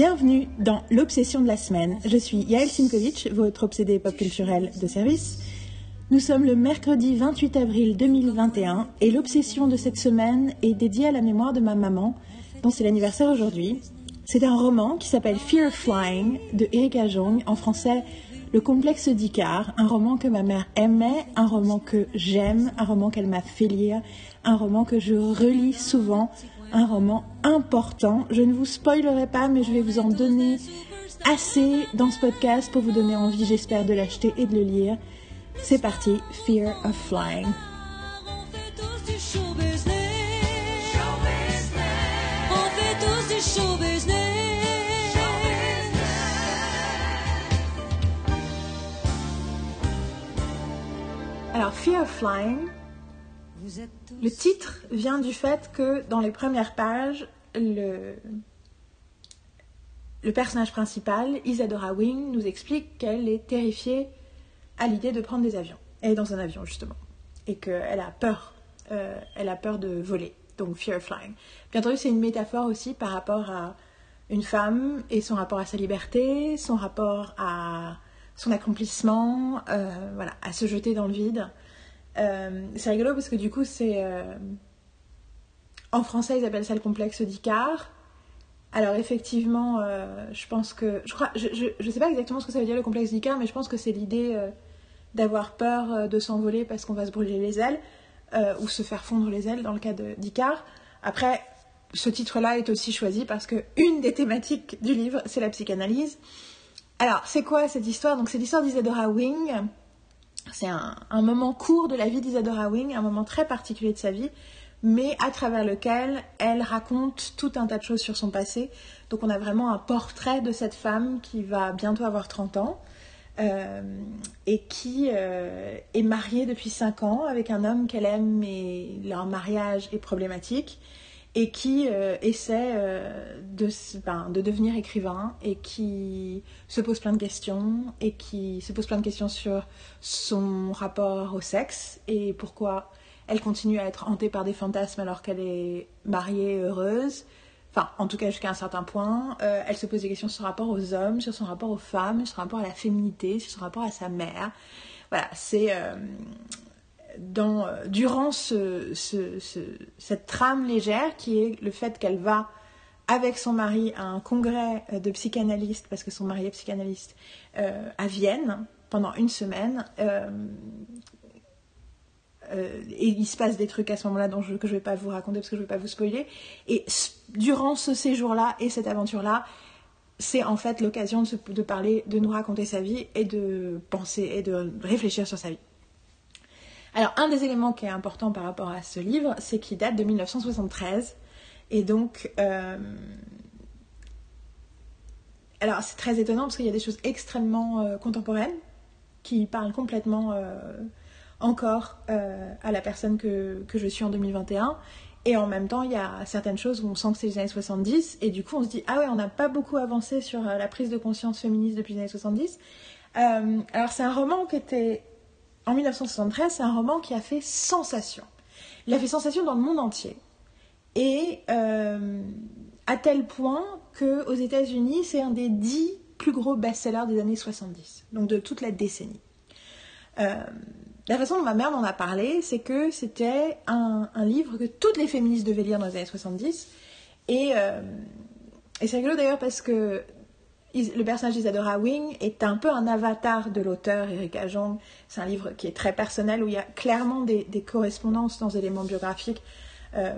Bienvenue dans l'obsession de la semaine. Je suis Yael Simkovic, votre obsédée pop culturelle de service. Nous sommes le mercredi 28 avril 2021 et l'obsession de cette semaine est dédiée à la mémoire de ma maman, dont c'est l'anniversaire aujourd'hui. C'est un roman qui s'appelle Fear of Flying de Erika Jong, en français Le complexe d'Icar, un roman que ma mère aimait, un roman que j'aime, un roman qu'elle m'a fait lire, un roman que je relis souvent, un roman important. Je ne vous spoilerai pas, mais je vais vous en donner assez dans ce podcast pour vous donner envie, j'espère, de l'acheter et de le lire. C'est parti, Fear of Flying. Alors, Fear of Flying, le titre vient du fait que dans les premières pages, le, personnage principal, Isadora Wing, nous explique qu'elle est terrifiée à l'idée de prendre des avions. Elle est dans un avion, justement. Et qu'elle a peur. euh, elle a peur de voler. Donc, Fear of Flying. Bien entendu, c'est une métaphore aussi par rapport à une femme et son rapport à sa liberté, son rapport à son accomplissement, euh, voilà, à se jeter dans le vide. Euh, c'est rigolo parce que du coup, c'est. euh, En français, ils appellent ça le complexe d'Icare. Alors, effectivement, euh, je pense que. Je crois. Je, je, je sais pas exactement ce que ça veut dire le complexe d'Icare, mais je pense que c'est l'idée d'avoir peur de s'envoler parce qu'on va se brûler les ailes, ou se faire fondre les ailes dans le cas d'Icare. Après, ce titre-là est aussi choisi parce que une des thématiques du livre, c'est la psychanalyse. Alors, c'est quoi cette histoire? Donc, c'est l'histoire d'Isadora Wing. C'est un, moment court de la vie d'Isadora Wing, un moment très particulier de sa vie, mais à travers lequel elle raconte tout un tas de choses sur son passé. Donc on a vraiment un portrait de cette femme qui va bientôt avoir 30 ans euh, et qui euh, est mariée depuis 5 ans avec un homme qu'elle aime, mais leur mariage est problématique et qui euh, essaie euh, de, ben, de devenir écrivain et qui se pose plein de questions et qui se pose plein de questions sur son rapport au sexe et pourquoi elle continue à être hantée par des fantasmes alors qu'elle est mariée et heureuse. Enfin, en tout cas jusqu'à un certain point. Euh, elle se pose des questions sur son rapport aux hommes, sur son rapport aux femmes, sur son rapport à la féminité, sur son rapport à sa mère. Voilà, c'est... euh, durant ce, ce- ce- cette trame légère qui est le fait qu'elle va avec son mari à un congrès euh, de psychanalystes, parce que son mari est psychanalyste, euh, à Vienne pendant une semaine. et il se passe des trucs à ce moment-là dont que je ne vais pas vous raconter parce que je ne vais pas vous spoiler. Et durant ce séjour-là et cette aventure-là, c'est en fait l'occasion de parler, de nous raconter sa vie et de penser et de réfléchir sur sa vie. Alors, un des éléments qui est important par rapport à ce livre, c'est qu'il date de 1973. Et donc, euh, alors c'est très étonnant parce qu'il y a des choses extrêmement euh, contemporaines qui parlent complètement euh, encore à la personne que, je suis en 2021. Et en même temps, il y a certaines choses où on sent que c'est les années 70. Et du coup, on se dit, ah ouais, on n'a pas beaucoup avancé sur la prise de conscience féministe depuis les années 70. Euh, alors, c'est un roman qui était en 1973, c'est un roman qui a fait sensation. Il a fait sensation dans le monde entier. Et euh, à tel point qu'aux États-Unis, c'est un des dix plus gros best-sellers des années 70, donc de toute la décennie. Euh, la façon dont ma mère m'en a parlé, c'est que c'était un, livre que toutes les féministes devaient lire dans les années 70. Et, euh, et c'est rigolo d'ailleurs parce que le personnage d'Isadora Wing est un peu un avatar de l'auteur Erika Jong. C'est un livre qui est très personnel où il y a clairement des, correspondances dans les éléments biographiques. Euh,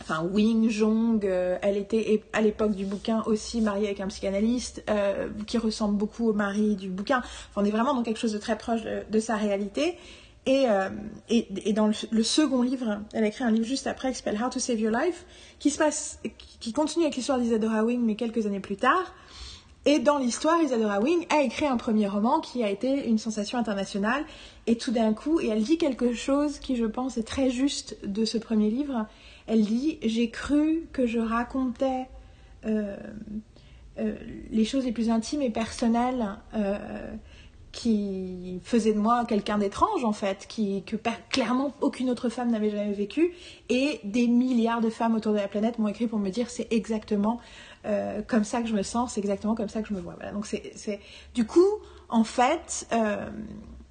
enfin, Wing Jong, euh, elle était à l'époque du bouquin aussi mariée avec un psychanalyste euh, qui ressemble beaucoup au mari du bouquin. On est vraiment dans quelque chose de très proche de, sa réalité. Et, dans le, le second livre, elle a écrit un livre juste après qui s'appelle How to Save Your Life, qui se passe, qui continue avec l'histoire d'Isadora Wing, mais quelques années plus tard. Et dans l'histoire, Isadora Wing a écrit un premier roman qui a été une sensation internationale. Et tout d'un coup, et elle dit quelque chose qui, je pense, est très juste de ce premier livre. Elle dit J'ai cru que je racontais euh, euh, les choses les plus intimes et personnelles euh, qui faisait de moi quelqu'un d'étrange en fait, qui, que clairement aucune autre femme n'avait jamais vécu. Et des milliards de femmes autour de la planète m'ont écrit pour me dire c'est exactement euh, comme ça que je me sens, c'est exactement comme ça que je me vois. Voilà. Donc c'est. Du coup, en fait, euh,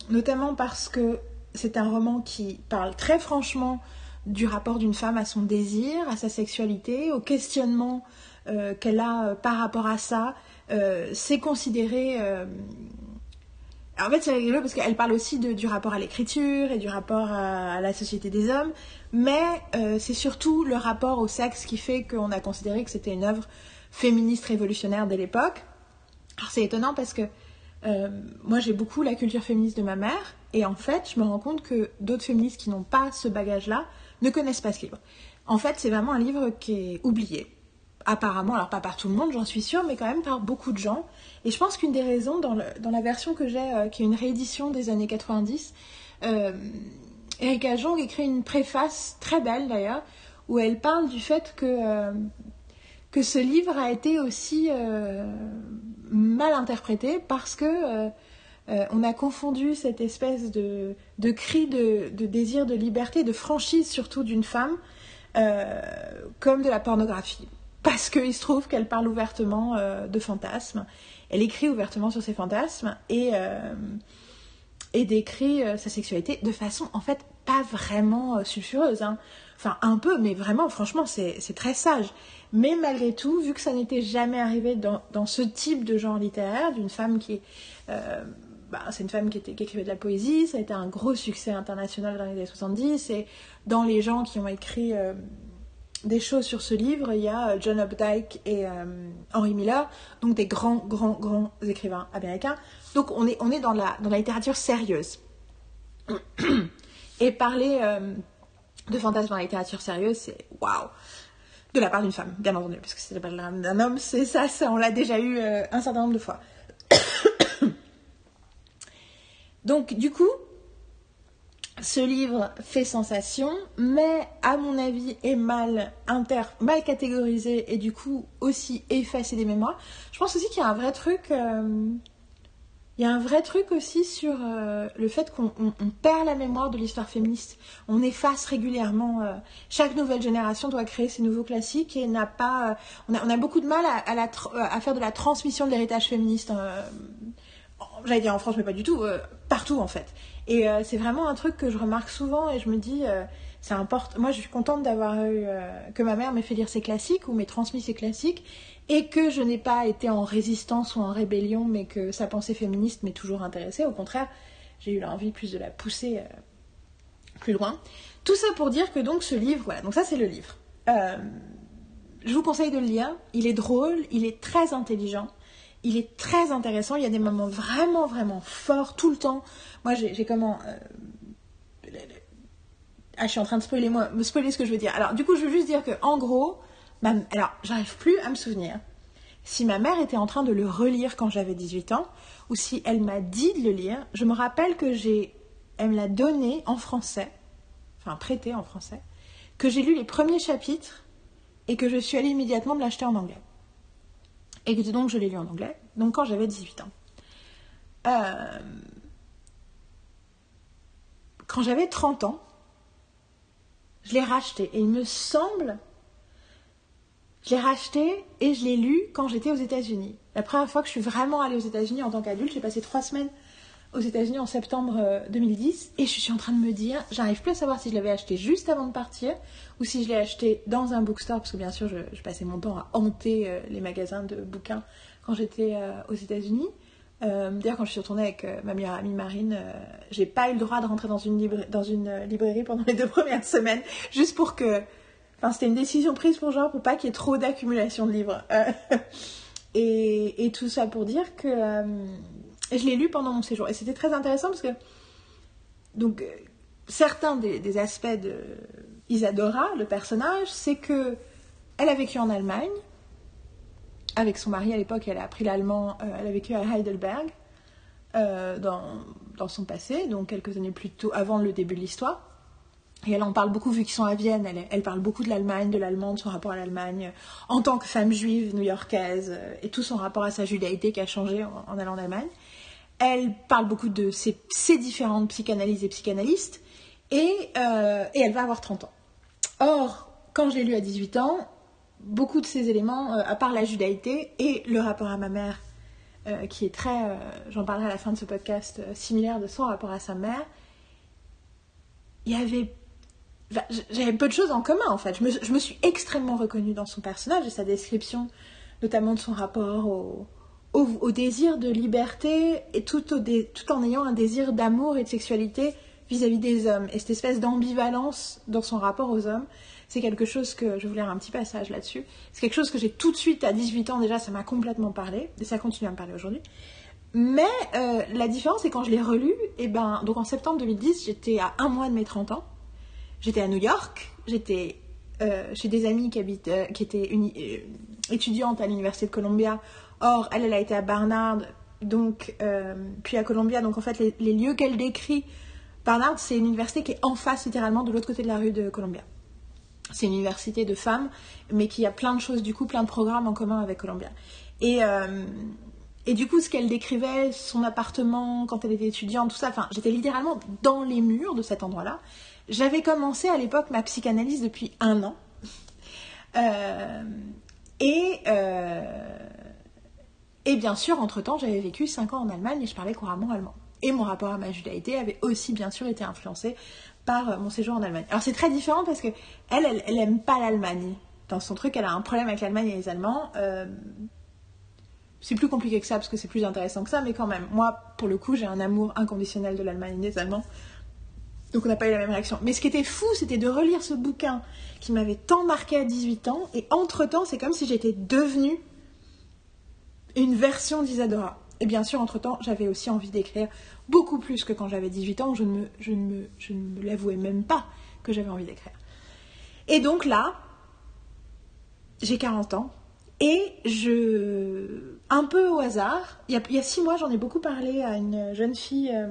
notamment parce que c'est un roman qui parle très franchement du rapport d'une femme à son désir, à sa sexualité, au questionnement euh, qu'elle a par rapport à ça, c'est considéré... en fait, c'est rigolo parce qu'elle parle aussi de- du rapport à l'écriture et du rapport à, la société des hommes, mais euh, c'est surtout le rapport au sexe qui fait qu'on a considéré que c'était une œuvre féministe révolutionnaire dès l'époque. Alors c'est étonnant parce que euh, moi j'ai beaucoup la culture féministe de ma mère, et en fait je me rends compte que d'autres féministes qui n'ont pas ce bagage-là ne connaissent pas ce livre. En fait, c'est vraiment un livre qui est oublié. Apparemment, alors pas par tout le monde, j'en suis sûre, mais quand même par beaucoup de gens. Et je pense qu'une des raisons, dans, la version que j'ai, euh, qui est une réédition des années 90, euh, Erika Jong écrit une préface très belle d'ailleurs, où elle parle du fait que, euh, que ce livre a été aussi mal interprété parce que on a confondu cette espèce de, de cri de, désir de liberté, de franchise surtout d'une femme, comme de la pornographie. Parce qu'il se trouve qu'elle parle ouvertement euh, de fantasmes, elle écrit ouvertement sur ses fantasmes et, euh, et décrit euh, sa sexualité de façon en fait pas vraiment sulfureuse. hein. Enfin un peu, mais vraiment franchement c'est très sage. Mais malgré tout, vu que ça n'était jamais arrivé dans, dans ce type de genre littéraire, d'une femme qui est... bah, c'est une femme qui, qui écrivait de la poésie, ça a été un gros succès international dans les années 70, et dans les gens qui ont écrit des choses sur ce livre, il y a euh, John Updike et euh, Henry Miller, donc des grands, grands, grands écrivains américains. Donc on est, on est dans, la, dans la littérature sérieuse. Et parler euh, de fantasme dans la littérature sérieuse, c'est waouh De la part d'une femme, bien entendu, parce que c'est la part d'un homme, c'est ça, ça, on l'a déjà eu un certain nombre de fois. Donc, du coup, ce livre fait sensation, mais à mon avis est mal, inter... mal catégorisé et du coup aussi effacé des mémoires. Je pense aussi qu'il y a un vrai truc. euh, Il y a un vrai truc aussi sur euh, le fait qu'on on- on perd la mémoire de l'histoire féministe. On efface régulièrement. euh, chaque nouvelle génération doit créer ses nouveaux classiques et n'a pas. on, a, beaucoup de mal à, à faire de la transmission de l'héritage féministe. j'allais dire en France, mais pas du tout, en fait. Et euh, c'est vraiment un truc que je remarque souvent et je me dis, euh, c'est important. Moi, je suis contente d'avoir eu euh, que ma mère m'ait fait lire ses classiques ou m'ait transmis ses classiques et que je n'ai pas été en résistance ou en rébellion, mais que sa pensée féministe m'est toujours intéressée. Au contraire, j'ai eu l'envie plus de la pousser euh, plus loin. Tout ça pour dire que donc ce livre, voilà, donc ça c'est le livre. Je vous conseille de le lire. Il est drôle, il est très intelligent. Il est très intéressant, il y a des moments vraiment, vraiment forts tout le temps. Moi, j'ai comment... euh, Ah, je suis en train de spoiler, moi, me spoiler ce que je veux dire. Alors, du coup, je veux juste dire que, en gros, alors, j'arrive plus à me souvenir si ma mère était en train de le relire quand j'avais 18 ans ou si elle m'a dit de le lire. Je me rappelle que j'ai... Elle me l'a donné en français, enfin prêté en français, que j'ai lu les premiers chapitres et que je suis allée immédiatement me l'acheter en anglais. Et que donc je l'ai lu en anglais, donc quand j'avais 18 ans. Euh, Quand j'avais 30 ans, je l'ai racheté. Et il me semble, je l'ai racheté et je l'ai lu quand j'étais aux États-Unis. La première fois que je suis vraiment allée aux États-Unis en tant qu'adulte, j'ai passé trois semaines aux États-Unis en septembre euh, 2010 et je suis en train de me dire, j'arrive plus à savoir si je l'avais acheté juste avant de partir ou si je l'ai acheté dans un bookstore parce que bien sûr je, passais mon temps à hanter euh, les magasins de bouquins quand j'étais euh, aux États-Unis. Euh, D'ailleurs, quand je suis retournée avec euh, ma meilleure amie Marine, euh, j'ai pas eu le droit de rentrer dans une, euh, librairie pendant les deux premières semaines, juste pour que. Enfin, c'était une décision prise pour genre pour pas qu'il y ait trop d'accumulation de livres. Euh, et, tout ça pour dire que euh, je l'ai lu pendant mon séjour. Et c'était très intéressant parce que. Donc, euh, certains des, aspects de Isadora, le personnage, c'est que elle a vécu en Allemagne avec son mari à l'époque, elle a appris l'allemand, euh, elle a vécu à Heidelberg euh, dans, son passé, donc quelques années plus tôt, avant le début de l'histoire. Et elle en parle beaucoup, vu qu'ils sont à Vienne, elle, parle beaucoup de l'Allemagne, de l'allemand, de son rapport à l'Allemagne, en tant que femme juive new-yorkaise, et tout son rapport à sa judaïté qui a changé en, en allant en Allemagne. Elle parle beaucoup de ses, différentes psychanalyses et psychanalystes. Et, euh, elle va avoir 30 ans. Or, quand je l'ai lu à 18 ans, beaucoup de ces éléments, euh, à part la judaïté et le rapport à ma mère, euh, qui est très, j'en parlerai à la fin de ce podcast, similaire de son rapport à sa mère, il y avait. J'avais peu de choses en commun en fait. Je me, je me suis extrêmement reconnue dans son personnage et sa description, notamment de son rapport au, au, désir de liberté et tout, en ayant un désir d'amour et de sexualité vis-à-vis des hommes. Et cette espèce d'ambivalence dans son rapport aux hommes, c'est quelque chose que. Je lire un petit passage là-dessus. C'est quelque chose que j'ai tout de suite, à 18 ans déjà, ça m'a complètement parlé. Et ça continue à me parler aujourd'hui. Mais euh, la différence, c'est quand je l'ai relu, et ben, donc en septembre 2010, j'étais à un mois de mes 30 ans. J'étais à New York, j'étais euh, chez des amis qui, habitent, euh, qui étaient étudiantes à l'université de Columbia. Or, elle, elle a été à Barnard, donc, euh, puis à Columbia. Donc, en fait, les, lieux qu'elle décrit, Barnard, c'est une université qui est en face, littéralement, de l'autre côté de la rue de Columbia. C'est une université de femmes, mais qui a plein de choses, du coup, plein de programmes en commun avec Columbia. Et, euh, du coup, ce qu'elle décrivait, son appartement, quand elle était étudiante, tout ça, enfin, j'étais littéralement dans les murs de cet endroit-là. J'avais commencé à l'époque ma psychanalyse depuis un an. Euh, et, et bien sûr, entre-temps, j'avais vécu 5 ans en Allemagne et je parlais couramment allemand. Et mon rapport à ma judaïté avait aussi bien sûr été influencé par euh, mon séjour en Allemagne. Alors c'est très différent parce que elle, elle, aime pas l'Allemagne. Dans son truc, elle a un problème avec l'Allemagne et les Allemands. Euh, c'est plus compliqué que ça parce que c'est plus intéressant que ça, mais quand même, moi, pour le coup, j'ai un amour inconditionnel de l'Allemagne et des Allemands. Donc on n'a pas eu la même réaction. Mais ce qui était fou, c'était de relire ce bouquin qui m'avait tant marqué à 18 ans, et entre-temps, c'est comme si j'étais devenue une version d'Isadora. Et bien sûr, entre-temps, j'avais aussi envie d'écrire beaucoup plus que quand j'avais 18 ans, je ne me, je ne me, je ne me l'avouais même pas que j'avais envie d'écrire. Et donc là, j'ai 40 ans, et je... Un peu au hasard, il y a, six mois, j'en ai beaucoup parlé à une jeune fille, euh,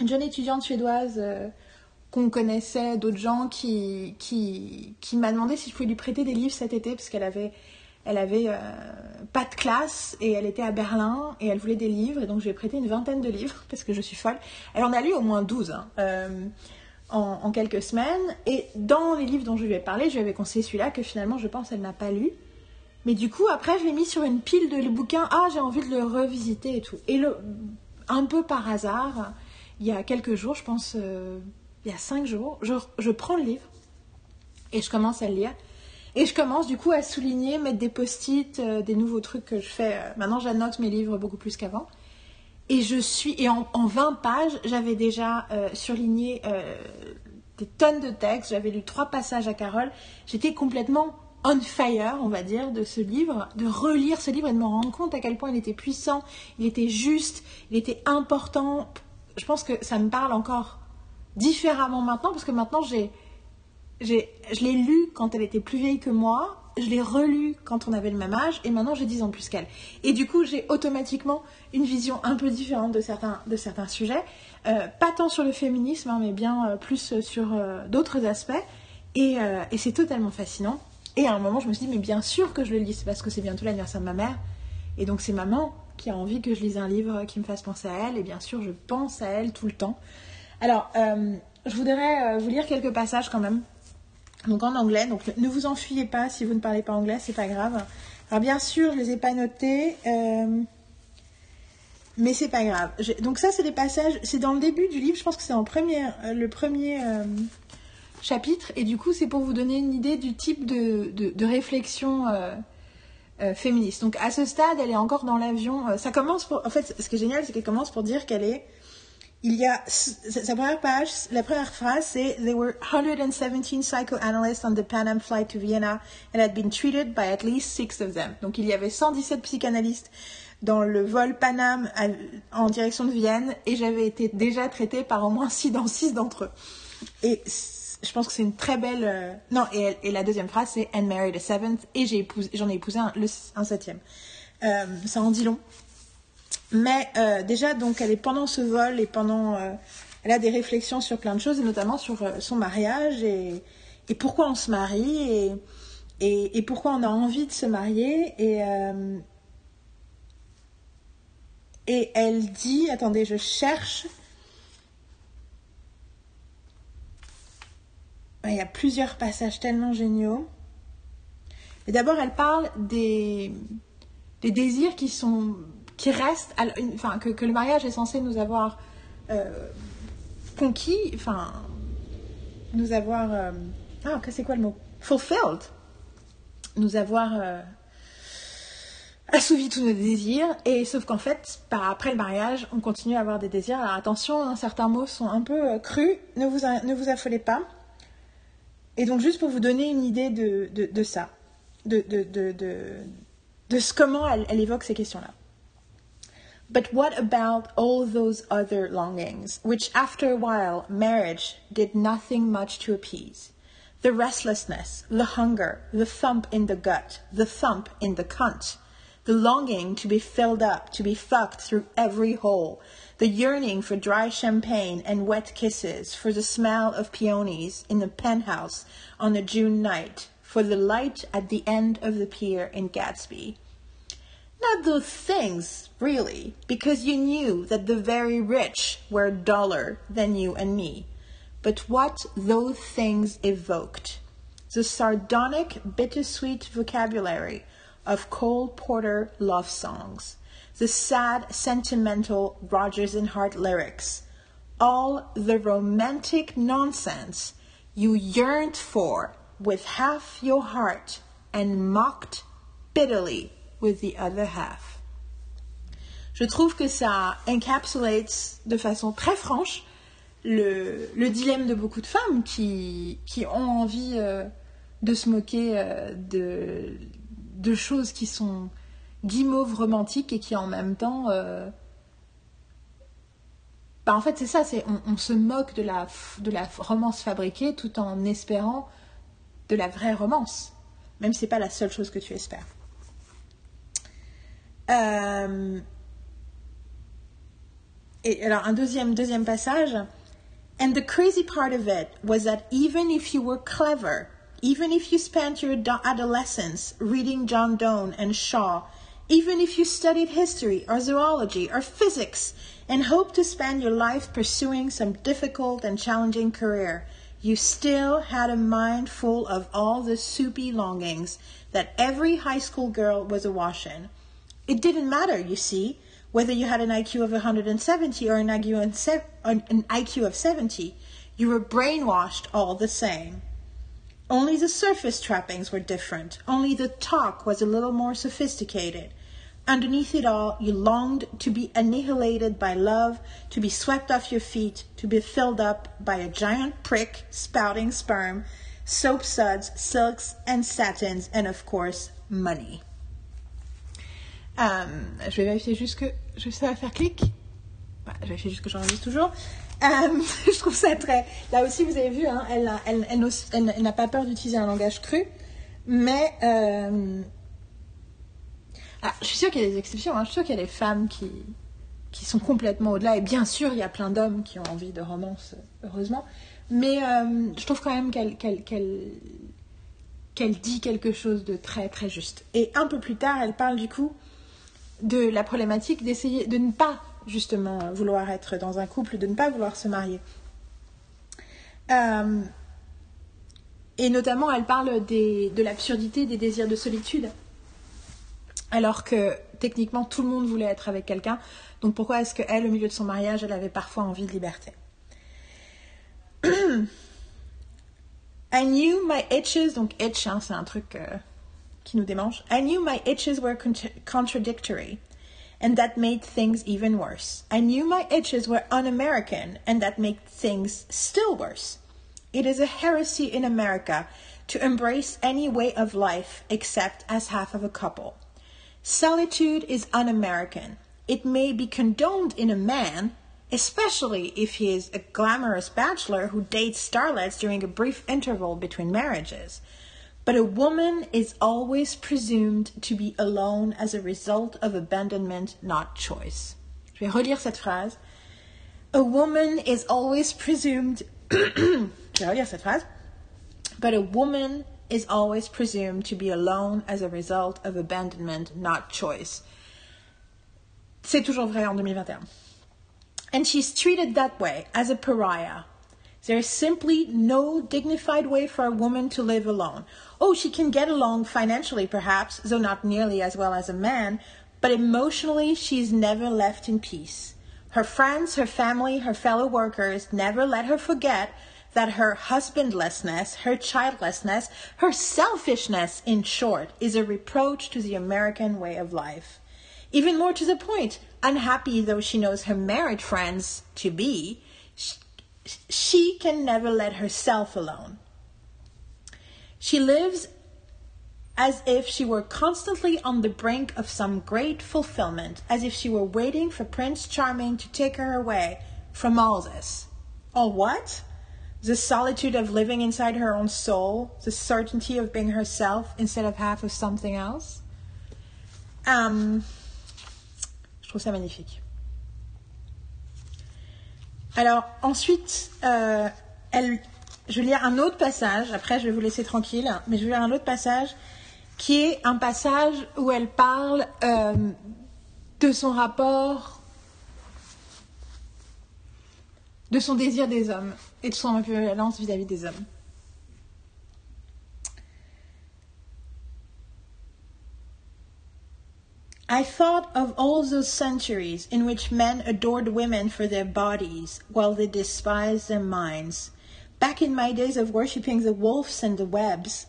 une jeune étudiante suédoise euh, qu'on connaissait, d'autres gens qui, qui, qui m'a demandé si je pouvais lui prêter des livres cet été, parce qu'elle avait, elle avait euh, pas de classe, et elle était à Berlin, et elle voulait des livres, et donc je lui ai prêté une vingtaine de livres, parce que je suis folle. Elle en a lu au moins 12, hein, euh, en, quelques semaines, et dans les livres dont je lui ai parlé, je lui avais conseillé celui-là, que finalement, je pense, elle n'a pas lu. Mais du coup, après, je l'ai mis sur une pile de le bouquin. Ah, j'ai envie de le revisiter et tout. Et le, un peu par hasard, il y a quelques jours, je pense, euh, il y a cinq jours, je, je prends le livre et je commence à le lire. Et je commence du coup à souligner, mettre des post-it, euh, des nouveaux trucs que je fais. Euh, Maintenant, j'annote mes livres beaucoup plus qu'avant. Et je suis, et en, en 20 pages, j'avais déjà euh, surligné des tonnes de textes. J'avais lu trois passages à Carole. J'étais complètement on fire, on va dire, de ce livre, de relire ce livre et de me rendre compte à quel point il était puissant, il était juste, il était important. Je pense que ça me parle encore différemment maintenant, parce que maintenant j'ai, je l'ai lu quand elle était plus vieille que moi, je l'ai relu quand on avait le même âge, et maintenant j'ai 10 ans plus qu'elle. Et du coup, j'ai automatiquement une vision un peu différente de certains, de certains sujets, Euh, pas tant sur le féminisme, hein, mais bien euh, plus sur euh, d'autres aspects, et, c'est totalement fascinant. Et à un moment, je me suis dit, mais bien sûr que je le lis, parce que c'est bientôt l'anniversaire de ma mère. Et donc, c'est maman qui a envie que je lise un livre qui me fasse penser à elle. Et bien sûr, je pense à elle tout le temps. Alors, je voudrais vous lire quelques passages quand même. Donc, en anglais. Donc, ne vous enfuyez pas si vous ne parlez pas anglais, c'est pas grave. Alors, bien sûr, je les ai pas notés. euh, mais c'est pas grave. Donc, ça, c'est des passages. C'est dans le début du livre. Je pense que c'est en euh, le premier. euh, chapitre et du coup c'est pour vous donner une idée du type de, de, réflexion féministe. Donc à ce stade elle est encore dans l'avion. Ça commence pour... En fait ce qui est génial c'est qu'elle commence pour dire qu'elle est... Il y a... Sa première page, la première phrase c'est There were 117 psychoanalysts on the Pan Am flight to Vienna and had been treated by at least six of them. Donc il y avait 117 psychanalystes dans le vol Panam à- en direction de Vienne et j'avais été déjà traitée par au moins 6 dans 6 d'entre eux. Et je pense que c'est une très belle. euh, Non, et, et la deuxième phrase c'est And married a seventh, et j'ai épousé, j'en ai épousé un, le, un septième. Euh, ça en dit long. Mais euh, déjà, donc, elle est pendant ce vol et pendant. euh, elle a des réflexions sur plein de choses, et notamment sur euh, son mariage et, et pourquoi on se marie et, et, et pourquoi on a envie de se marier. Et, euh, Et elle dit, attendez, je cherche. Il y a plusieurs passages tellement géniaux. Et d'abord, elle parle des, des désirs qui sont qui une- enfin que, le mariage est censé nous avoir euh, conquis, enfin nous avoir, euh, ah c'est quoi le mot, fulfilled, nous avoir euh, assouvi tous nos désirs. Et sauf qu'en fait, après le mariage, on continue à avoir des désirs. Alors attention, hein, certains mots sont un peu crus, ne vous ne vous affolez pas. Et donc juste pour vous donner une idée de, de, ça, de, de, de, de, ce comment elle évoque ces questions-là. But what about all those other longings, which after a while marriage did nothing much to appease? The restlessness, the hunger, the thump in the gut, the thump in the cunt, the longing to be filled up, to be fucked through every hole, the yearning for dry champagne and wet kisses, for the smell of peonies in the penthouse on a June night, for the light at the end of the pier in Gatsby. Not those things, really, because you knew that the very rich were duller than you and me. But what those things evoked the sardonic, bittersweet vocabulary of Cole Porter love songs, the sad, sentimental Rodgers and Hart lyrics, all the romantic nonsense you yearned for with half your heart and mocked bitterly with the other half. Je trouve que ça encapsulates de façon très franche le, le dilemme de beaucoup de femmes qui, qui ont envie euh, de se moquer euh, de, de choses qui sont guimauves romantiques et qui en même temps... euh, bah, en fait c'est ça, c'est on, se moque de la, de la romance fabriquée tout en espérant de la vraie romance, même si c'est pas la seule chose que tu espères. Euh, et alors un deuxième deuxième passage. And the crazy part of it was that even if you were clever, even if you spent your adolescence reading John Donne and Shaw, even if you studied history or zoology or physics and hoped to spend your life pursuing some difficult and challenging career, you still had a mind full of all the soupy longings that every high school girl was awash in. It didn't matter, you see, whether you had an IQ of 170 or an IQ, of 70. You were brainwashed all the same. Only the surface trappings were different. Only the talk was a little more sophisticated. Underneath it all, you longed to be annihilated by love, to be swept off your feet, to be filled up by a giant prick spouting sperm, soap suds, silks and satins, and of course, money. Euh, je vais vérifier juste que je ça faire clic. Ouais, je vérifie juste que j'enregistre toujours. Euh, je trouve ça très. Là aussi, vous avez vu, hein, elle, n'a pas peur d'utiliser un langage cru, mais euh, ah, je suis sûre qu'il y a des exceptions. hein. Je suis sûre qu'il y a des femmes qui sont complètement au-delà. Et bien sûr, il y a plein d'hommes qui ont envie de romance, heureusement. Mais euh, je trouve quand même qu'elle qu'elle dit quelque chose de très très juste. Et un peu plus tard, elle parle du coup de la problématique d'essayer de ne pas justement vouloir être dans un couple, de ne pas vouloir se marier. Euh, et notamment, elle parle de l'absurdité des désirs de solitude. Alors que techniquement, tout le monde voulait être avec quelqu'un. Donc pourquoi est-ce qu'elle, au milieu de son mariage, elle avait parfois envie de liberté? I knew my itches, donc itch, hein, c'est un truc euh, qui nous démange. I knew my itches were con- contradictory, and that made things even worse. I knew my itches were un-American, and that made things still worse. It is a heresy in America to embrace any way of life except as half of a couple. Solitude is un-American. It may be condoned in a man, especially if he is a glamorous bachelor who dates starlets during a brief interval between marriages. But a woman is always presumed to be alone as a result of abandonment, not choice. Je vais relire cette phrase. A woman is always presumed. Je vais relire cette phrase. But a woman is always presumed to be alone as a result of abandonment, not choice. c'est toujours vrai en 2021. And she's treated that way, as a pariah. There is simply no dignified way for a woman to live alone. Oh, she can get along financially, perhaps, though not nearly as well as a man, but emotionally, she's never left in peace. Her friends, her family, her fellow workers never let her forget that her husbandlessness, her childlessness, her selfishness, in short, is a reproach to the American way of life. Even more to the point, unhappy though she knows her married friends to be, she can never let herself alone. She lives as if she were constantly on the brink of some great fulfillment, as if she were waiting for Prince Charming to take her away from all this. All what? The solitude of living inside her own soul, the certainty of being herself instead of half of something else. Um, je trouve ça magnifique. Alors ensuite, euh, elle, je vais lire un autre passage, après je vais vous laisser tranquille, mais je vais lire un autre passage qui est un passage où elle parle euh, de son rapport, de son désir des hommes et de son ambivalence vis-à-vis des hommes. I thought of all those centuries in which men adored women for their bodies while they despised their minds. Back in my days of worshipping the Woolfs and the Webbs,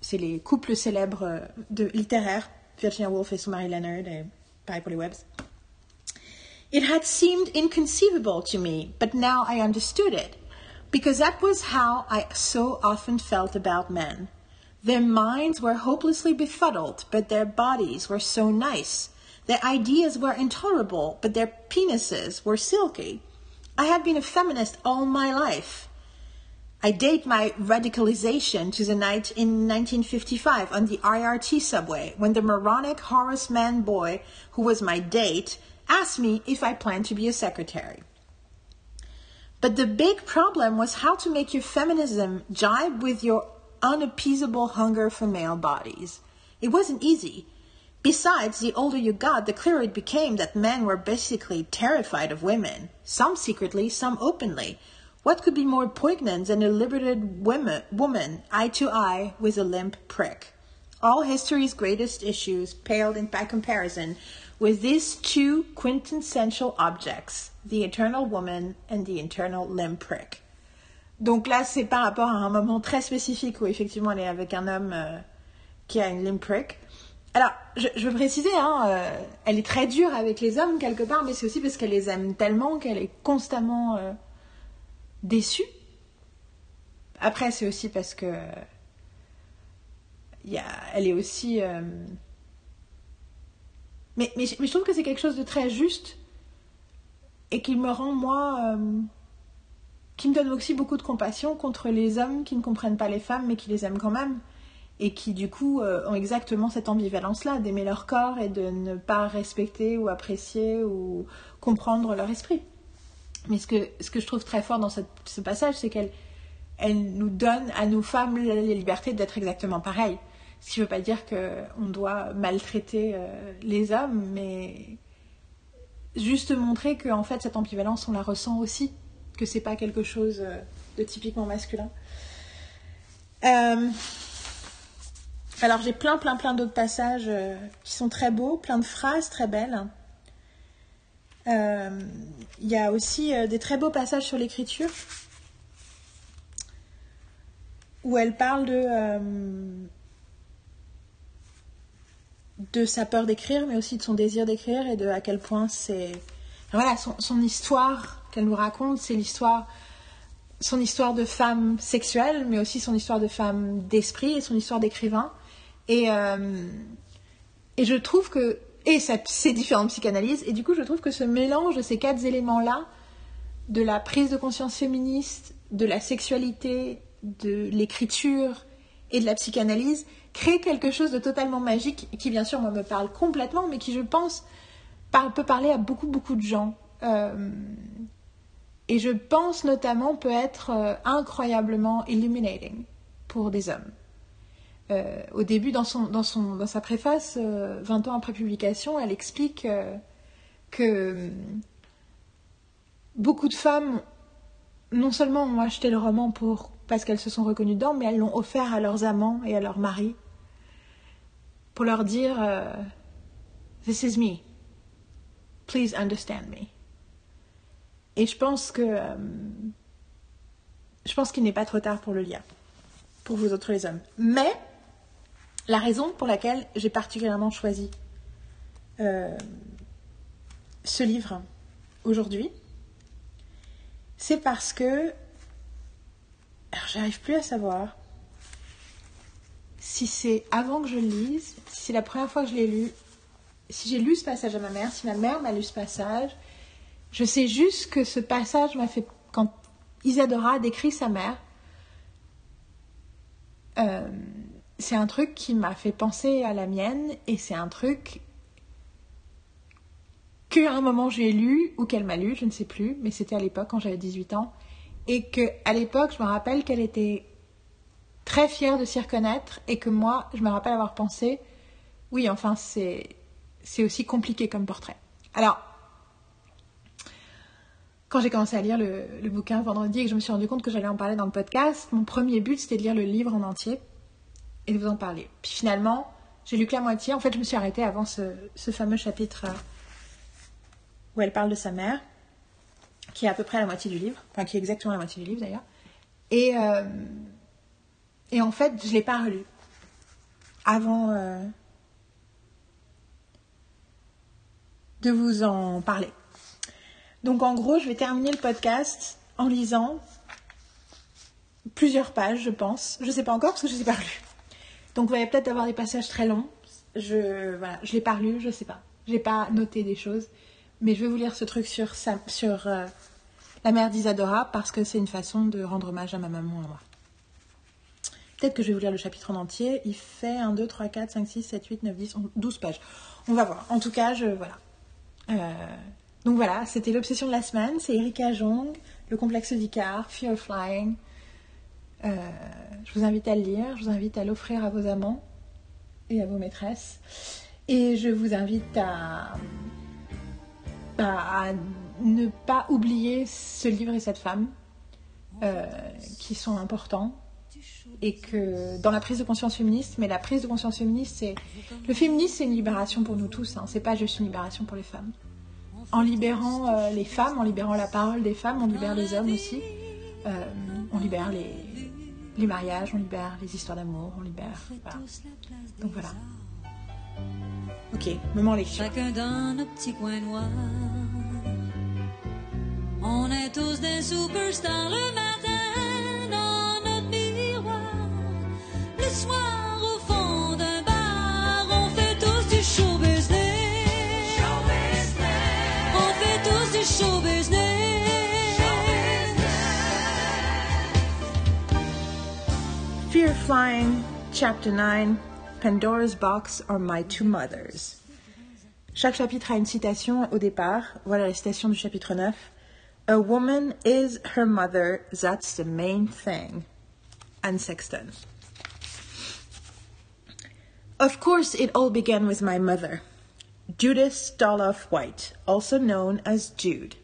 c'est les couples célèbres de littéraires, Virginia Woolf et son Leonard, et pareil pour les Webbs. It had seemed inconceivable to me, but now I understood it, because that was how I so often felt about men. Their minds were hopelessly befuddled, but their bodies were so nice. Their ideas were intolerable, but their penises were silky. I had been a feminist all my life. I date my radicalization to the night in 1955 on the IRT subway when the moronic Horace Mann boy, who was my date, asked me if I planned to be a secretary. But the big problem was how to make your feminism jibe with your unappeasable hunger for male bodies. It wasn't easy. Besides, the older you got, the clearer it became that men were basically terrified of women, some secretly, some openly. What could be more poignant than a liberated women, woman, eye to eye, with a limp prick? All history's greatest issues paled in by comparison with these two quintessential objects, the eternal woman and the eternal limp prick. Donc là, c'est par rapport à un moment très spécifique où effectivement elle est avec un homme euh, qui a une limp prick. Alors, je, veux préciser, hein, euh, elle est très dure avec les hommes quelque part, mais c'est aussi parce qu'elle les aime tellement qu'elle est constamment euh, déçue. Après, c'est aussi parce que y a, elle est aussi. mais, mais, mais je trouve que c'est quelque chose de très juste et qui me rend, moi, qui me donne aussi beaucoup de compassion contre les hommes qui ne comprennent pas les femmes mais qui les aiment quand même et qui du coup euh, ont exactement cette ambivalence-là d'aimer leur corps et de ne pas respecter ou apprécier ou comprendre leur esprit. Mais ce que, ce que je trouve très fort dans ce passage, c'est qu'elle elle nous donne à nous femmes la, liberté d'être exactement pareilles. Ce qui ne veut pas dire qu'on doit maltraiter euh, les hommes, mais juste montrer que en fait cette ambivalence on la ressent aussi, que c'est pas quelque chose euh, de typiquement masculin. Euh, alors j'ai plein plein plein d'autres passages euh, qui sont très beaux, plein de phrases très belles. Il y a aussi des très beaux passages sur l'écriture où elle parle de de sa peur d'écrire, mais aussi de son désir d'écrire et de à quel point c'est voilà son, son histoire qu'elle nous raconte, c'est l'histoire son histoire de femme sexuelle, mais aussi son histoire de femme d'esprit et son histoire d'écrivain. Et euh, et je trouve que et ces différentes psychanalyses et du coup je trouve que ce mélange de ces quatre éléments là de la prise de conscience féministe, de la sexualité, de l'écriture et de la psychanalyse crée quelque chose de totalement magique qui bien sûr moi me parle complètement mais qui je pense peut parler à beaucoup beaucoup de gens Euh, et je pense notamment peut être euh, incroyablement illuminating pour des hommes Euh, au début dans, son, dans, son, dans sa préface euh, 20 ans après publication elle explique euh, que hum, beaucoup de femmes, non seulement ont acheté le roman parce qu'elles se sont reconnues dedans, mais elles l'ont offert à leurs amants et à leurs maris pour leur dire euh, This is me. Please understand me. Et je pense que euh, je pense qu'il n'est pas trop tard pour le lire, pour vous autres les hommes. Mais la raison pour laquelle j'ai particulièrement choisi euh, ce livre aujourd'hui, c'est parce que alors j'arrive plus à savoir si c'est avant que je le lise, si c'est la première fois que je l'ai lu, si j'ai lu ce passage à ma mère, si ma mère m'a lu ce passage. Je sais juste que ce passage m'a fait, quand Isadora décrit sa mère, euh, c'est un truc qui m'a fait penser à la mienne et c'est un truc qu'à un moment j'ai lu ou qu'elle m'a lu, je ne sais plus, mais c'était à l'époque quand j'avais 18 ans et que à l'époque je me rappelle qu'elle était très fière de s'y reconnaître et que moi je me rappelle avoir pensé oui enfin c'est c'est aussi compliqué comme portrait. Alors quand j'ai commencé à lire le, bouquin vendredi et que je me suis rendu compte que j'allais en parler dans le podcast, mon premier but c'était de lire le livre en entier et de vous en parler. Puis finalement, j'ai lu que la moitié. En fait, je me suis arrêtée avant ce, ce fameux chapitre euh, où elle parle de sa mère, qui est à peu près la moitié du livre, enfin qui est exactement la moitié du livre d'ailleurs. Et, euh, et en fait, je ne l'ai pas relu avant euh, de vous en parler. Donc en gros, je vais terminer le podcast en lisant plusieurs pages, je pense. Je ne sais pas encore parce que je ne les ai pas lues. Donc vous allez peut-être avoir des passages très longs. Je voilà, je l'ai pas lu, je sais pas. J'ai pas noté des choses, mais je vais vous lire ce truc sur euh, la mère d'Isadora parce que c'est une façon de rendre hommage à ma maman et à moi. Peut-être que je vais vous lire le chapitre en entier. Il fait 1, 2, 3, 4, 5, 6, 7, 8, 9, 10, 11, 12 pages. On va voir. En tout cas, je voilà. Euh, donc voilà, c'était l'obsession de la semaine. C'est Erika Jong, le complexe d'Icar, Fear of Flying. Euh, je vous invite à le lire, je vous invite à l'offrir à vos amants et à vos maîtresses. Et je vous invite à, ne pas oublier ce livre et cette femme euh, qui sont importants et que dans la prise de conscience féministe, mais la prise de conscience féministe, c'est le féminisme, c'est une libération pour nous tous. Hein, c'est pas juste une libération pour les femmes. En libérant euh, les femmes, en libérant la parole des femmes, on libère les hommes aussi. Euh, on libère les, les mariages, on libère les histoires d'amour, on libère. Voilà. Donc voilà. Ok, moment lecture. Chacun dans nos petits coins noirs. On est tous des superstars le matin dans notre miroir. Le soir Flying, Chapter 9, Pandora's Box or My Two Mothers. Chaque chapitre a une citation au départ. Voilà la citation du chapitre 9. A woman is her mother, that's the main thing. Anne Sexton. Of course, it all began with my mother, Judith Stoloff White, also known as Jude.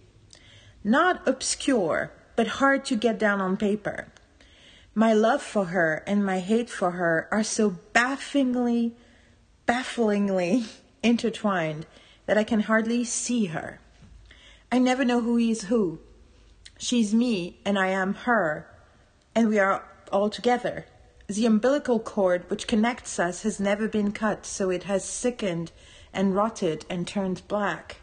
Not obscure, but hard to get down on paper. My love for her and my hate for her are so bafflingly, bafflingly intertwined that I can hardly see her. I never know who is who. She's me and I am her, and we are all together. The umbilical cord which connects us has never been cut, so it has sickened and rotted and turned black.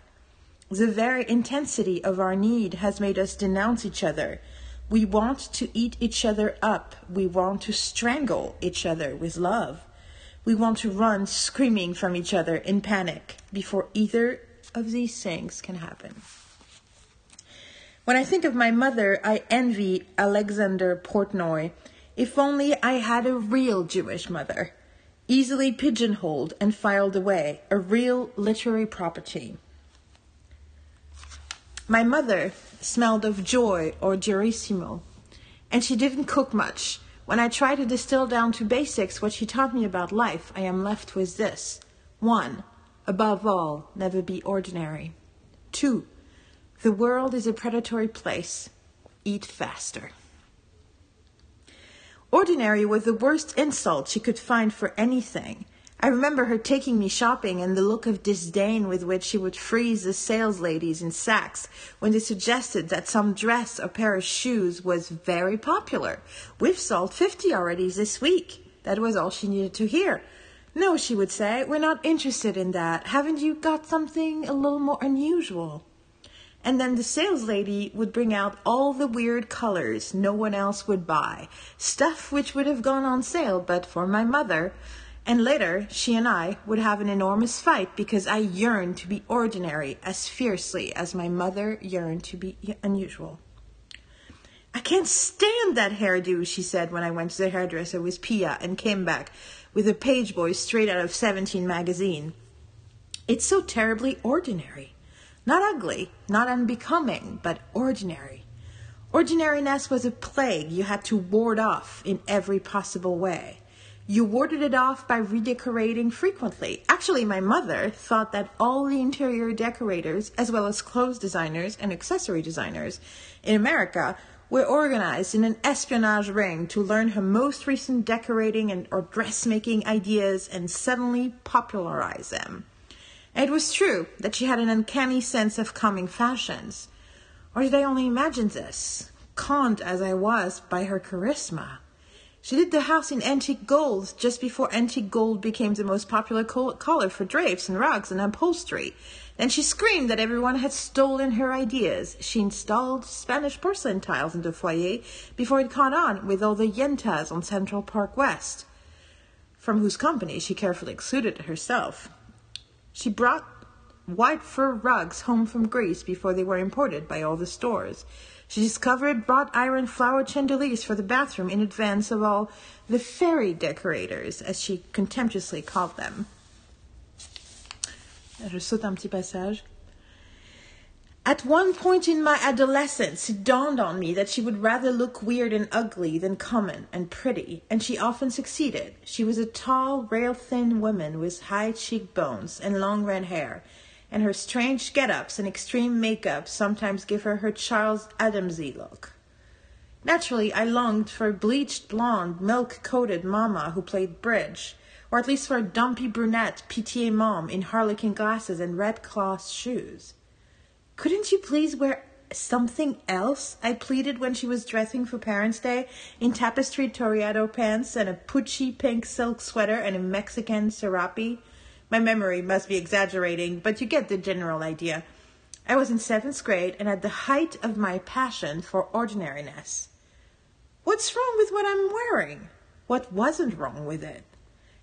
The very intensity of our need has made us denounce each other. We want to eat each other up. We want to strangle each other with love. We want to run screaming from each other in panic before either of these things can happen. When I think of my mother, I envy Alexander Portnoy. If only I had a real Jewish mother, easily pigeonholed and filed away, a real literary property. My mother smelled of joy or Gerissimo, and she didn't cook much. When I try to distill down to basics what she taught me about life, I am left with this. 1. Above all, never be ordinary. Two, the world is a predatory place. Eat faster. Ordinary was the worst insult she could find for anything. I remember her taking me shopping and the look of disdain with which she would freeze the sales ladies in Saks when they suggested that some dress or pair of shoes was very popular. We've sold 50 already this week. That was all she needed to hear. No, she would say, we're not interested in that. Haven't you got something a little more unusual? And then the sales lady would bring out all the weird colors no one else would buy, stuff which would have gone on sale but for my mother. And later, she and I would have an enormous fight because I yearned to be ordinary as fiercely as my mother yearned to be unusual. I can't stand that hairdo, she said when I went to the hairdresser with Pia and came back with a page boy straight out of 17 magazine. It's so terribly ordinary. Not ugly, not unbecoming, but ordinary. Ordinariness was a plague you had to ward off in every possible way. You warded it off by redecorating frequently. Actually, my mother thought that all the interior decorators, as well as clothes designers and accessory designers in America, were organized in an espionage ring to learn her most recent decorating and or dressmaking ideas and suddenly popularize them. It was true that she had an uncanny sense of coming fashions. Or did I only imagine this, conned as I was by her charisma? She did the house in antique gold just before antique gold became the most popular color for drapes and rugs and upholstery. Then she screamed that everyone had stolen her ideas. She installed Spanish porcelain tiles in the foyer before it caught on with all the yentas on Central Park West, from whose company she carefully excluded herself. She brought white fur rugs home from Greece before they were imported by all the stores. She discovered wrought iron flower chandeliers for the bathroom in advance of all the fairy decorators, as she contemptuously called them. Je saute un petit passage. At one point in my adolescence, it dawned on me that she would rather look weird and ugly than common and pretty, and she often succeeded. She was a tall, rail thin woman with high cheekbones and long red hair, and her strange get ups and extreme makeup sometimes give her her Charles Adamsy look. Naturally, I longed for a bleached blonde, milk coated mama who played bridge, or at least for a dumpy brunette PTA mom in harlequin glasses and red cloth shoes. Couldn't you please wear something else? I pleaded when she was dressing for Parents' Day in tapestried toreador pants and a Pucci pink silk sweater and a Mexican serape. My memory must be exaggerating, but you get the general idea. I was in seventh grade and at the height of my passion for ordinariness. What's wrong with what I'm wearing? What wasn't wrong with it?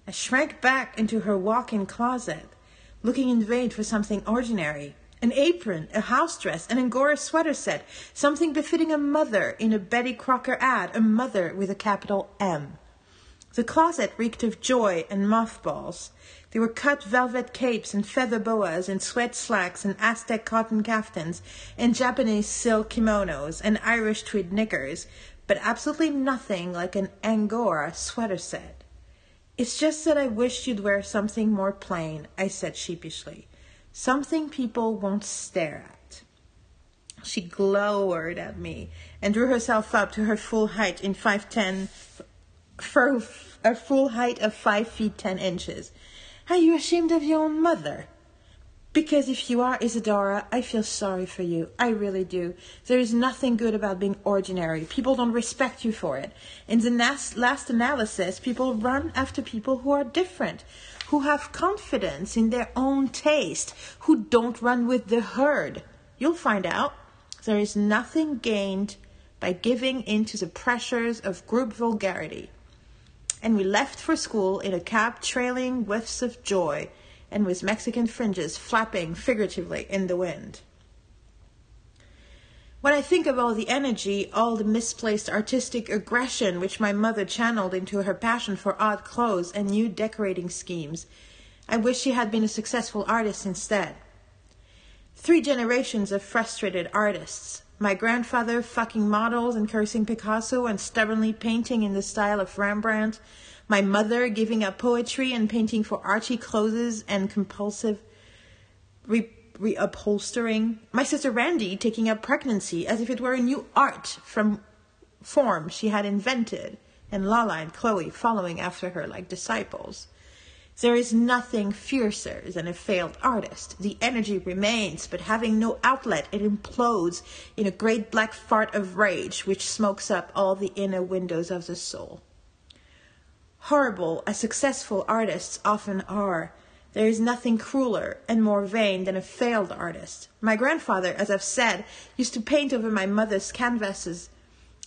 I shrank back into her walk in closet, looking in vain for something ordinary an apron, a house dress, an Angora sweater set, something befitting a mother in a Betty Crocker ad, a mother with a capital M. The closet reeked of joy and mothballs. There were cut velvet capes and feather boas and sweat slacks and Aztec cotton kaftans and Japanese silk kimonos and Irish tweed knickers, but absolutely nothing like an Angora sweater set. It's just that I wish you'd wear something more plain, I said sheepishly. Something people won't stare at. She glowered at me and drew herself up to her full height in five ten, for a full height of five feet ten inches. Are you ashamed of your own mother? Because if you are, Isadora, I feel sorry for you. I really do. There is nothing good about being ordinary. People don't respect you for it. In the last, last analysis, people run after people who are different, who have confidence in their own taste, who don't run with the herd. You'll find out there is nothing gained by giving in to the pressures of group vulgarity. And we left for school in a cab trailing whiffs of joy and with Mexican fringes flapping figuratively in the wind. When I think of all the energy, all the misplaced artistic aggression which my mother channeled into her passion for odd clothes and new decorating schemes, I wish she had been a successful artist instead. Three generations of frustrated artists. My grandfather fucking models and cursing Picasso and stubbornly painting in the style of Rembrandt. My mother giving up poetry and painting for Archie clothes and compulsive re- reupholstering. My sister Randy taking up pregnancy as if it were a new art from form she had invented, and Lala and Chloe following after her like disciples. There is nothing fiercer than a failed artist. The energy remains, but having no outlet, it implodes in a great black fart of rage which smokes up all the inner windows of the soul. Horrible as successful artists often are, there is nothing crueler and more vain than a failed artist. My grandfather, as I've said, used to paint over my mother's canvases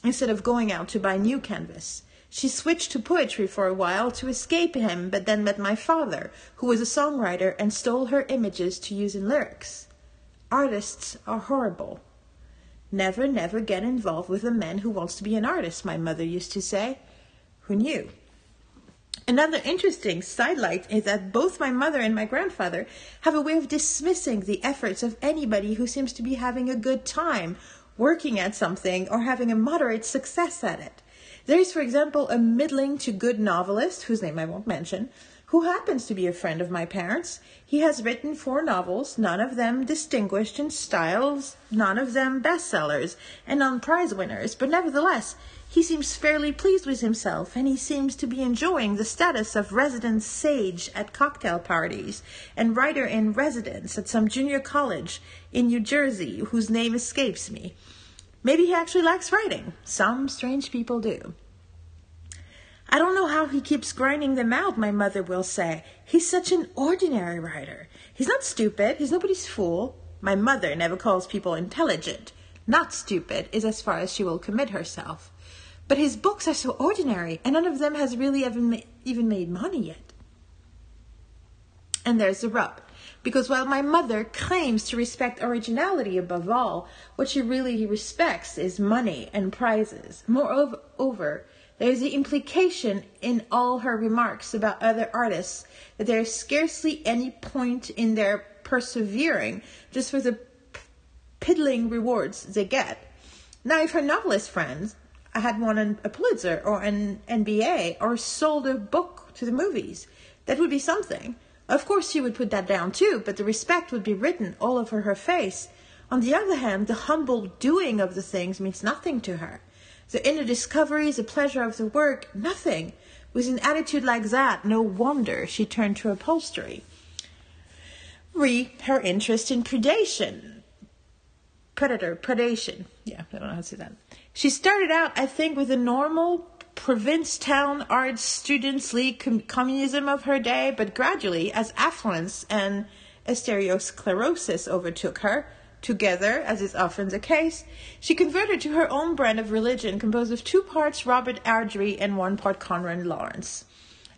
instead of going out to buy new canvas. She switched to poetry for a while to escape him, but then met my father, who was a songwriter and stole her images to use in lyrics. Artists are horrible. Never, never get involved with a man who wants to be an artist, my mother used to say. Who knew? Another interesting sidelight is that both my mother and my grandfather have a way of dismissing the efforts of anybody who seems to be having a good time working at something or having a moderate success at it. There is, for example, a middling to good novelist, whose name I won't mention, who happens to be a friend of my parents. He has written four novels, none of them distinguished in styles, none of them bestsellers, and non prize winners, but nevertheless, he seems fairly pleased with himself, and he seems to be enjoying the status of resident sage at cocktail parties and writer in residence at some junior college in New Jersey, whose name escapes me. Maybe he actually likes writing. Some strange people do. I don't know how he keeps grinding them out, my mother will say. He's such an ordinary writer. He's not stupid, he's nobody's fool. My mother never calls people intelligent. Not stupid is as far as she will commit herself. But his books are so ordinary, and none of them has really even, even made money yet. And there's the rub. Because while my mother claims to respect originality above all, what she really respects is money and prizes. Moreover, there is the implication in all her remarks about other artists that there is scarcely any point in their persevering just for the piddling rewards they get. Now, if her novelist friends had won a Pulitzer or an NBA or sold a book to the movies, that would be something. Of course, she would put that down too, but the respect would be written all over her face. On the other hand, the humble doing of the things means nothing to her. The inner discoveries, the pleasure of the work, nothing. With an attitude like that, no wonder she turned to upholstery. Re, her interest in predation. Predator, predation. Yeah, I don't know how to say that. She started out, I think, with a normal Provincetown Arts Students League com- communism of her day, but gradually, as affluence and osteosclerosis overtook her, together, as is often the case, she converted to her own brand of religion composed of two parts Robert Ardrey and one part Konrad Lorenz.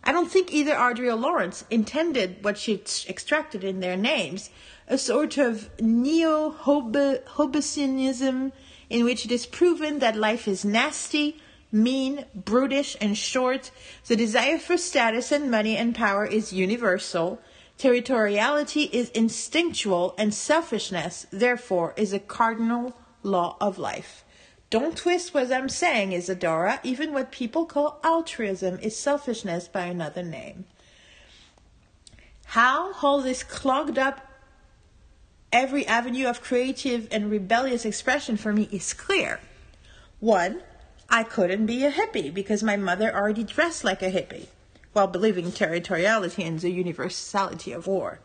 I don't think either Ardrey or Lorenz intended what she extracted in their names, a sort of neo Hobbesianism in which it is proven that life is nasty, mean, brutish, and short, the desire for status and money and power is universal, territoriality is instinctual, and selfishness, therefore, is a cardinal law of life. Don't twist what I'm saying, Isadora. Even what people call altruism is selfishness by another name. How all this clogged up every avenue of creative and rebellious expression for me is clear. One, I couldn't be a hippie because my mother already dressed like a hippie while believing territoriality and the universality of war.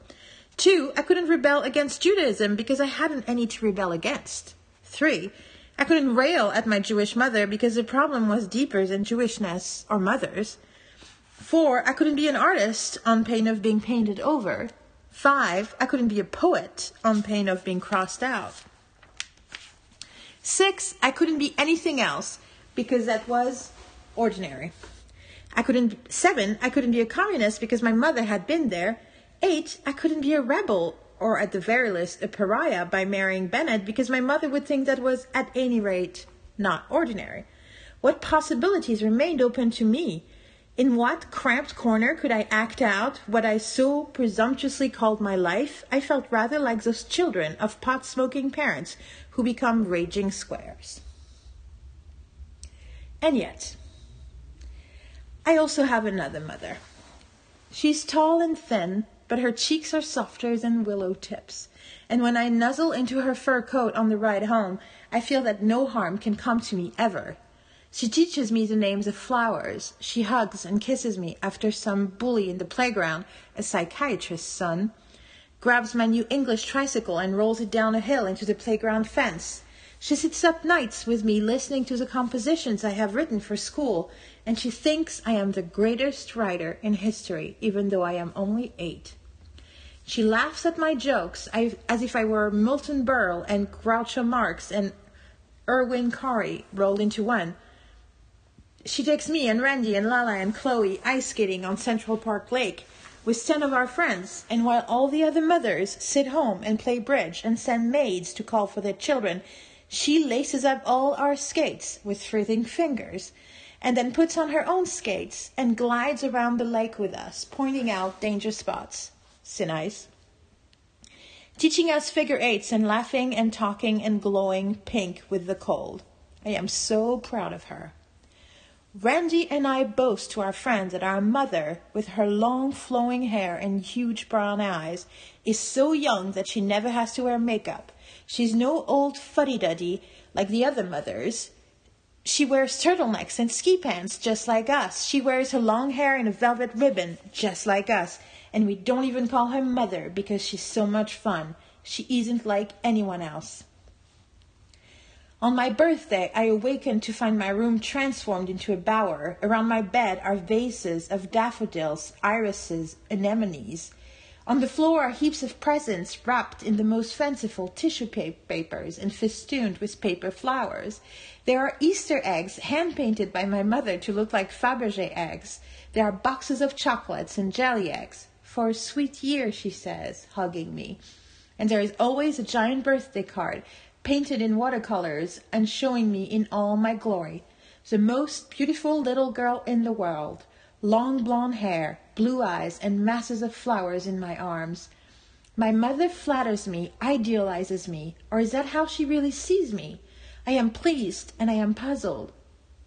Two, I couldn't rebel against Judaism because I hadn't any to rebel against. Three, I couldn't rail at my Jewish mother because the problem was deeper than Jewishness or mothers. Four, I couldn't be an artist on pain of being painted over. Five, I couldn't be a poet on pain of being crossed out. Six, I couldn't be anything else because that was ordinary. I couldn't, seven, I couldn't be a communist because my mother had been there. Eight, I couldn't be a rebel or at the very least a pariah by marrying Bennett because my mother would think that was at any rate not ordinary. What possibilities remained open to me? In what cramped corner could I act out what I so presumptuously called my life? I felt rather like those children of pot smoking parents who become raging squares. And yet, I also have another mother. She's tall and thin, but her cheeks are softer than willow tips. And when I nuzzle into her fur coat on the ride home, I feel that no harm can come to me ever. She teaches me the names of flowers. She hugs and kisses me after some bully in the playground, a psychiatrist's son, grabs my new English tricycle and rolls it down a hill into the playground fence. She sits up nights with me listening to the compositions I have written for school, and she thinks I am the greatest writer in history, even though I am only eight. She laughs at my jokes as if I were Milton Berle and Groucho Marx and Irwin Corey rolled into one. She takes me and Randy and Lala and Chloe ice skating on Central Park Lake with 10 of our friends, and while all the other mothers sit home and play bridge and send maids to call for their children, she laces up all our skates with freezing fingers and then puts on her own skates and glides around the lake with us, pointing out danger spots. Nice. Teaching us figure eights and laughing and talking and glowing pink with the cold. I am so proud of her. Randy and I boast to our friends that our mother, with her long flowing hair and huge brown eyes, is so young that she never has to wear makeup. She's no old fuddy duddy like the other mothers. She wears turtlenecks and ski pants just like us. She wears her long hair in a velvet ribbon just like us. And we don't even call her mother because she's so much fun. She isn't like anyone else. On my birthday, I awakened to find my room transformed into a bower. Around my bed are vases of daffodils, irises, anemones. On the floor are heaps of presents wrapped in the most fanciful tissue papers and festooned with paper flowers. There are Easter eggs hand painted by my mother to look like Fabergé eggs. There are boxes of chocolates and jelly eggs. For a sweet year, she says, hugging me. And there is always a giant birthday card painted in watercolors and showing me in all my glory. The most beautiful little girl in the world long blonde hair, blue eyes, and masses of flowers in my arms. My mother flatters me, idealizes me, or is that how she really sees me? I am pleased and I am puzzled.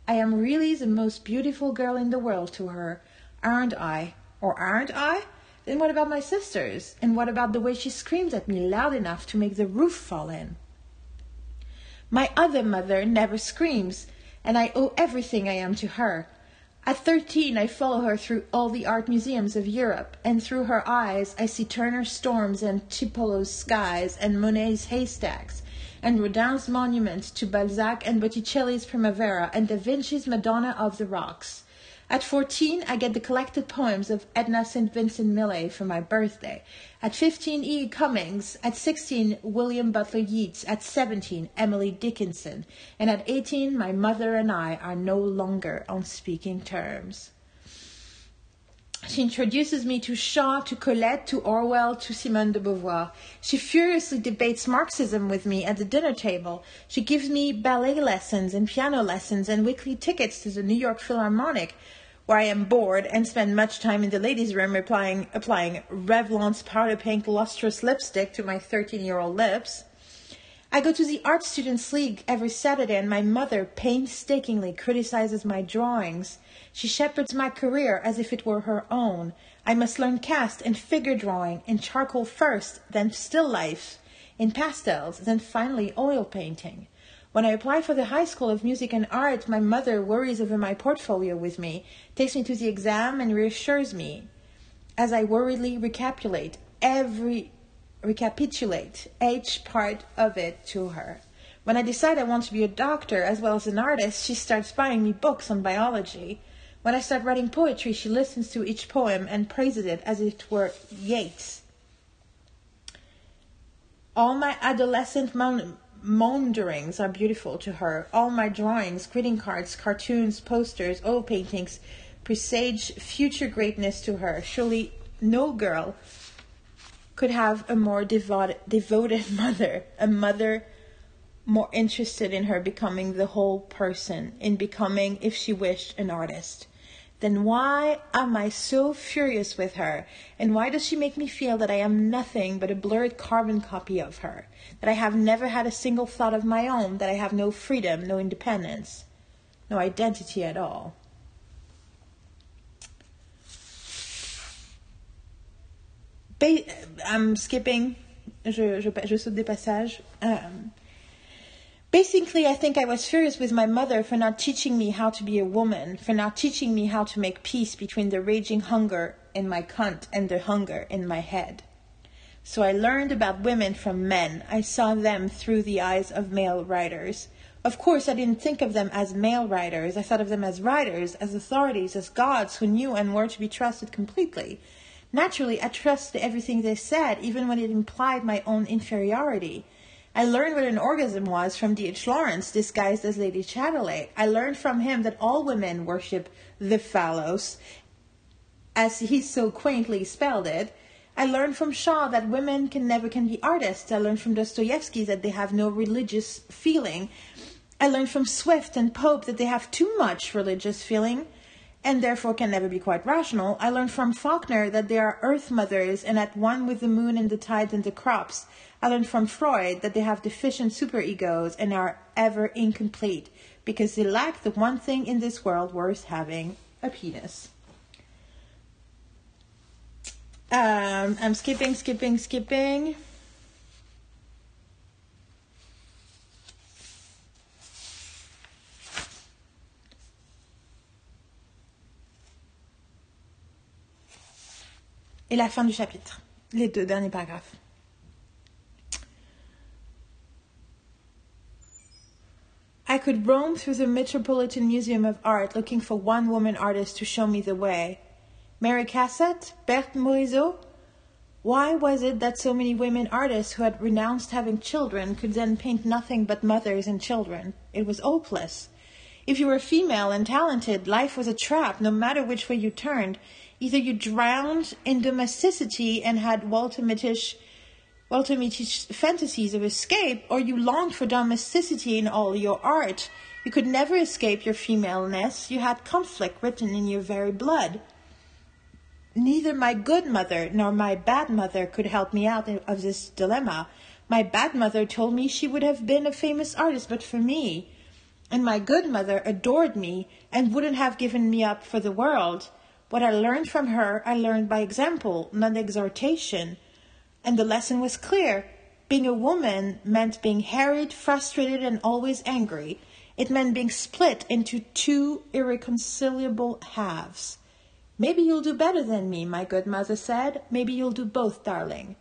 I am really the most beautiful girl in the world to her, aren't I? Or aren't I? Then what about my sisters? And what about the way she screams at me loud enough to make the roof fall in? My other mother never screams, and I owe everything I am to her. At 13, I follow her through all the art museums of Europe, and through her eyes I see Turner's storms and Tiepolo's skies and Monet's haystacks, and Rodin's monument to Balzac and Botticelli's Primavera and Da Vinci's Madonna of the Rocks. At 14, I get the collected poems of Edna St. Vincent Millay for my birthday. At 15, E. Cummings. At 16, William Butler Yeats. At 17, Emily Dickinson. And at 18, my mother and I are no longer on speaking terms. She introduces me to Shaw, to Colette, to Orwell, to Simone de Beauvoir. She furiously debates Marxism with me at the dinner table. She gives me ballet lessons and piano lessons and weekly tickets to the New York Philharmonic where I am bored and spend much time in the ladies' room applying, applying Revlon's powder pink lustrous lipstick to my 13 year old lips. I go to the Art Students League every Saturday, and my mother painstakingly criticizes my drawings. She shepherds my career as if it were her own. I must learn cast and figure drawing in charcoal first, then still life, in pastels, then finally oil painting. When I apply for the High School of Music and Art, my mother worries over my portfolio with me, takes me to the exam, and reassures me as I worriedly recapitulate every recapitulate each part of it to her. When I decide I want to be a doctor as well as an artist, she starts buying me books on biology. When I start writing poetry, she listens to each poem and praises it as if it were Yeats. All my adolescent maunderings are beautiful to her. All my drawings, greeting cards, cartoons, posters, oil paintings presage future greatness to her. Surely no girl could have a more devoted, devoted mother, a mother more interested in her becoming the whole person, in becoming, if she wished, an artist then why am I so furious with her? And why does she make me feel that I am nothing but a blurred carbon copy of her? That I have never had a single thought of my own? That I have no freedom, no independence, no identity at all? I'm skipping. Je, je, je saute des passages. Um, Basically, I think I was furious with my mother for not teaching me how to be a woman, for not teaching me how to make peace between the raging hunger in my cunt and the hunger in my head. So I learned about women from men. I saw them through the eyes of male writers. Of course, I didn't think of them as male writers. I thought of them as writers, as authorities, as gods who knew and were to be trusted completely. Naturally, I trusted everything they said, even when it implied my own inferiority. I learned what an orgasm was from D.H. Lawrence, disguised as Lady Chatterley. I learned from him that all women worship the phallos, as he so quaintly spelled it. I learned from Shaw that women can never can be artists. I learned from Dostoevsky that they have no religious feeling. I learned from Swift and Pope that they have too much religious feeling and therefore can never be quite rational. I learned from Faulkner that they are earth mothers and at one with the moon and the tides and the crops. I learned from Freud that they have deficient superegos and are ever incomplete because they lack the one thing in this world worth having a penis. Um, I'm skipping, skipping, skipping. Et la fin du chapitre, les deux derniers paragraphes. I could roam through the Metropolitan Museum of Art looking for one woman artist to show me the way. Mary Cassatt? Berthe Morisot? Why was it that so many women artists who had renounced having children could then paint nothing but mothers and children? It was hopeless. If you were female and talented, life was a trap no matter which way you turned. Either you drowned in domesticity and had Walter Mittisch Walter Mitty's fantasies of escape, or you longed for domesticity in all your art. You could never escape your femaleness. You had conflict written in your very blood. Neither my good mother nor my bad mother could help me out of this dilemma. My bad mother told me she would have been a famous artist but for me. And my good mother adored me and wouldn't have given me up for the world. What I learned from her, I learned by example, not exhortation and the lesson was clear. Being a woman meant being harried, frustrated, and always angry. It meant being split into two irreconcilable halves. Maybe you'll do better than me, my good mother said. Maybe you'll do both, darling.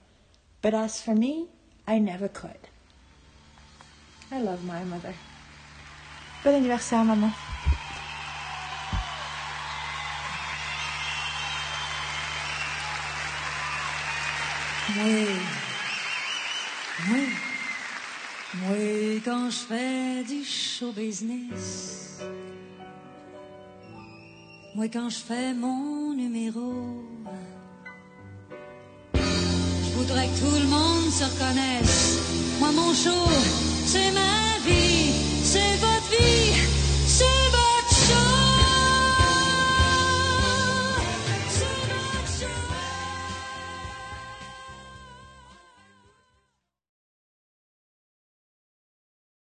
But as for me, I never could. I love my mother. Bon anniversaire, maman. Moi, moi, moi, quand je fais du show business, moi, quand je fais mon numéro, je voudrais que tout le monde se reconnaisse. Moi, mon show, c'est ma vie, c'est votre vie.